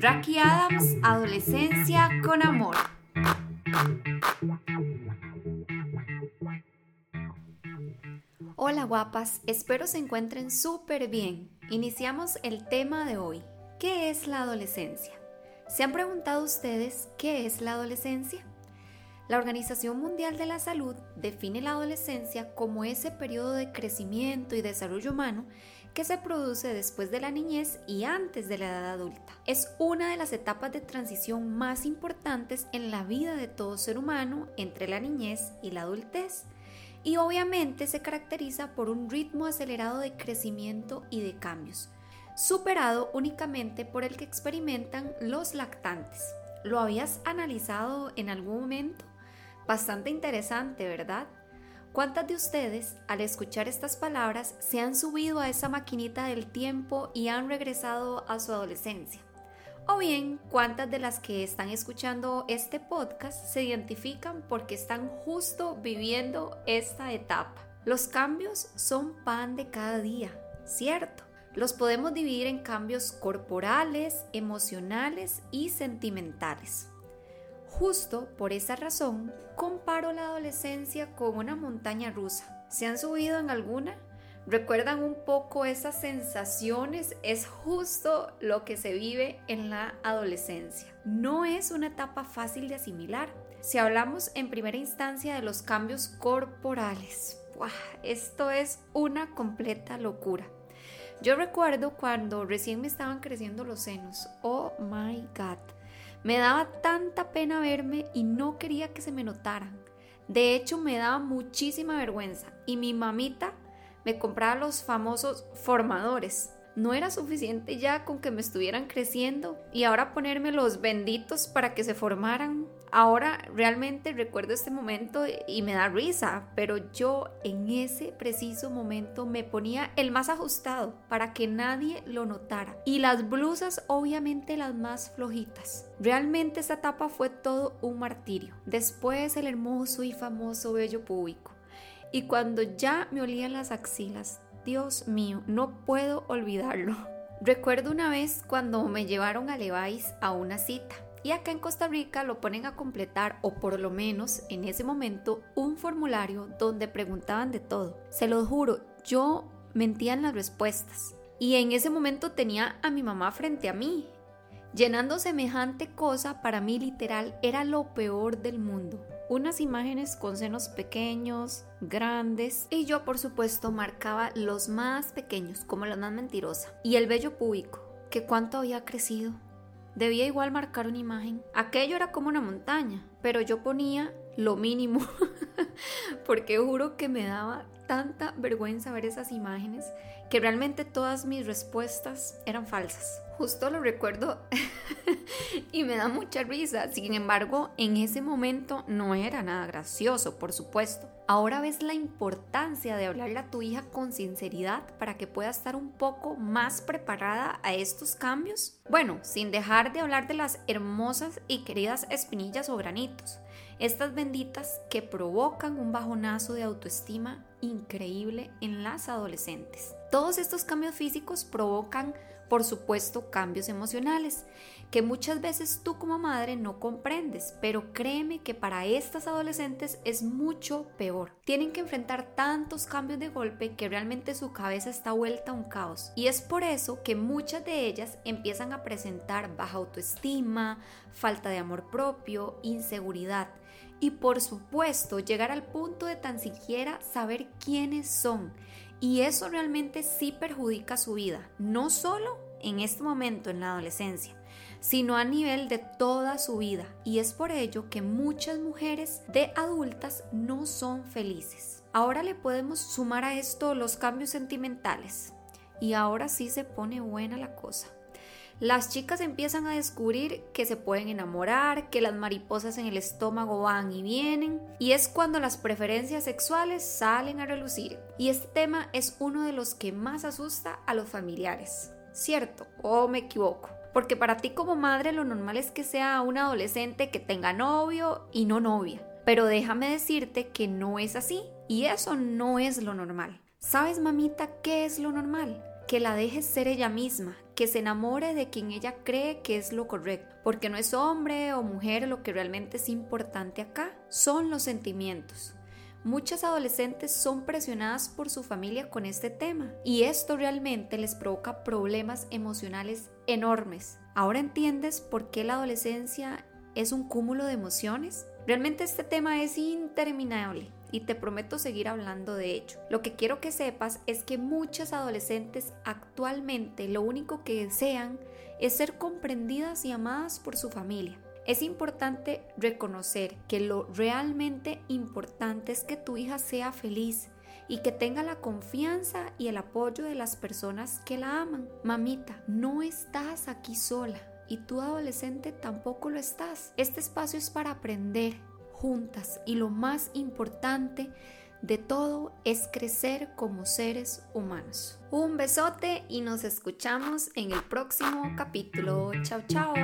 Raki Adams, Adolescencia con Amor. Hola guapas, espero se encuentren súper bien. Iniciamos el tema de hoy. ¿Qué es la adolescencia? ¿Se han preguntado ustedes qué es la adolescencia? La Organización Mundial de la Salud define la adolescencia como ese periodo de crecimiento y desarrollo humano que se produce después de la niñez y antes de la edad adulta. Es una de las etapas de transición más importantes en la vida de todo ser humano entre la niñez y la adultez y obviamente se caracteriza por un ritmo acelerado de crecimiento y de cambios, superado únicamente por el que experimentan los lactantes. ¿Lo habías analizado en algún momento? Bastante interesante, ¿verdad? ¿Cuántas de ustedes, al escuchar estas palabras, se han subido a esa maquinita del tiempo y han regresado a su adolescencia? O bien, ¿cuántas de las que están escuchando este podcast se identifican porque están justo viviendo esta etapa? Los cambios son pan de cada día, ¿cierto? Los podemos dividir en cambios corporales, emocionales y sentimentales. Justo por esa razón, comparo la adolescencia con una montaña rusa. ¿Se han subido en alguna? ¿Recuerdan un poco esas sensaciones? Es justo lo que se vive en la adolescencia. No es una etapa fácil de asimilar. Si hablamos en primera instancia de los cambios corporales, esto es una completa locura. Yo recuerdo cuando recién me estaban creciendo los senos. Oh my god. Me daba tanta pena verme y no quería que se me notaran. De hecho, me daba muchísima vergüenza y mi mamita me compraba los famosos formadores. No era suficiente ya con que me estuvieran creciendo y ahora ponerme los benditos para que se formaran. Ahora realmente recuerdo este momento y me da risa, pero yo en ese preciso momento me ponía el más ajustado para que nadie lo notara. Y las blusas obviamente las más flojitas. Realmente esa etapa fue todo un martirio. Después el hermoso y famoso vello público. Y cuando ya me olían las axilas, Dios mío, no puedo olvidarlo. Recuerdo una vez cuando me llevaron a Levi's a una cita y acá en Costa Rica lo ponen a completar o por lo menos en ese momento un formulario donde preguntaban de todo. Se lo juro, yo mentía en las respuestas y en ese momento tenía a mi mamá frente a mí. Llenando semejante cosa para mí literal era lo peor del mundo unas imágenes con senos pequeños, grandes, y yo por supuesto marcaba los más pequeños, como la más mentirosa, y el vello púbico, que cuánto había crecido. Debía igual marcar una imagen. Aquello era como una montaña, pero yo ponía lo mínimo, porque juro que me daba tanta vergüenza ver esas imágenes que realmente todas mis respuestas eran falsas. Justo lo recuerdo y me da mucha risa. Sin embargo, en ese momento no era nada gracioso, por supuesto. Ahora ves la importancia de hablarle a tu hija con sinceridad para que pueda estar un poco más preparada a estos cambios. Bueno, sin dejar de hablar de las hermosas y queridas espinillas o granitos. Estas benditas que provocan un bajonazo de autoestima increíble en las adolescentes. Todos estos cambios físicos provocan por supuesto, cambios emocionales, que muchas veces tú como madre no comprendes, pero créeme que para estas adolescentes es mucho peor. Tienen que enfrentar tantos cambios de golpe que realmente su cabeza está vuelta a un caos. Y es por eso que muchas de ellas empiezan a presentar baja autoestima, falta de amor propio, inseguridad. Y por supuesto, llegar al punto de tan siquiera saber quiénes son y eso realmente sí perjudica su vida, no solo en este momento en la adolescencia, sino a nivel de toda su vida. Y es por ello que muchas mujeres de adultas no son felices. Ahora le podemos sumar a esto los cambios sentimentales. Y ahora sí se pone buena la cosa las chicas empiezan a descubrir que se pueden enamorar, que las mariposas en el estómago van y vienen, y es cuando las preferencias sexuales salen a relucir. Y este tema es uno de los que más asusta a los familiares. ¿Cierto? ¿O me equivoco? Porque para ti como madre lo normal es que sea un adolescente que tenga novio y no novia. Pero déjame decirte que no es así y eso no es lo normal. ¿Sabes, mamita, qué es lo normal? Que la dejes ser ella misma, que se enamore de quien ella cree que es lo correcto, porque no es hombre o mujer lo que realmente es importante acá, son los sentimientos. Muchas adolescentes son presionadas por su familia con este tema y esto realmente les provoca problemas emocionales enormes. ¿Ahora entiendes por qué la adolescencia es un cúmulo de emociones? Realmente este tema es interminable y te prometo seguir hablando de ello. Lo que quiero que sepas es que muchas adolescentes actualmente lo único que desean es ser comprendidas y amadas por su familia. Es importante reconocer que lo realmente importante es que tu hija sea feliz y que tenga la confianza y el apoyo de las personas que la aman. Mamita, no estás aquí sola y tú adolescente tampoco lo estás. Este espacio es para aprender juntas y lo más importante de todo es crecer como seres humanos. Un besote y nos escuchamos en el próximo capítulo. Chao, chao.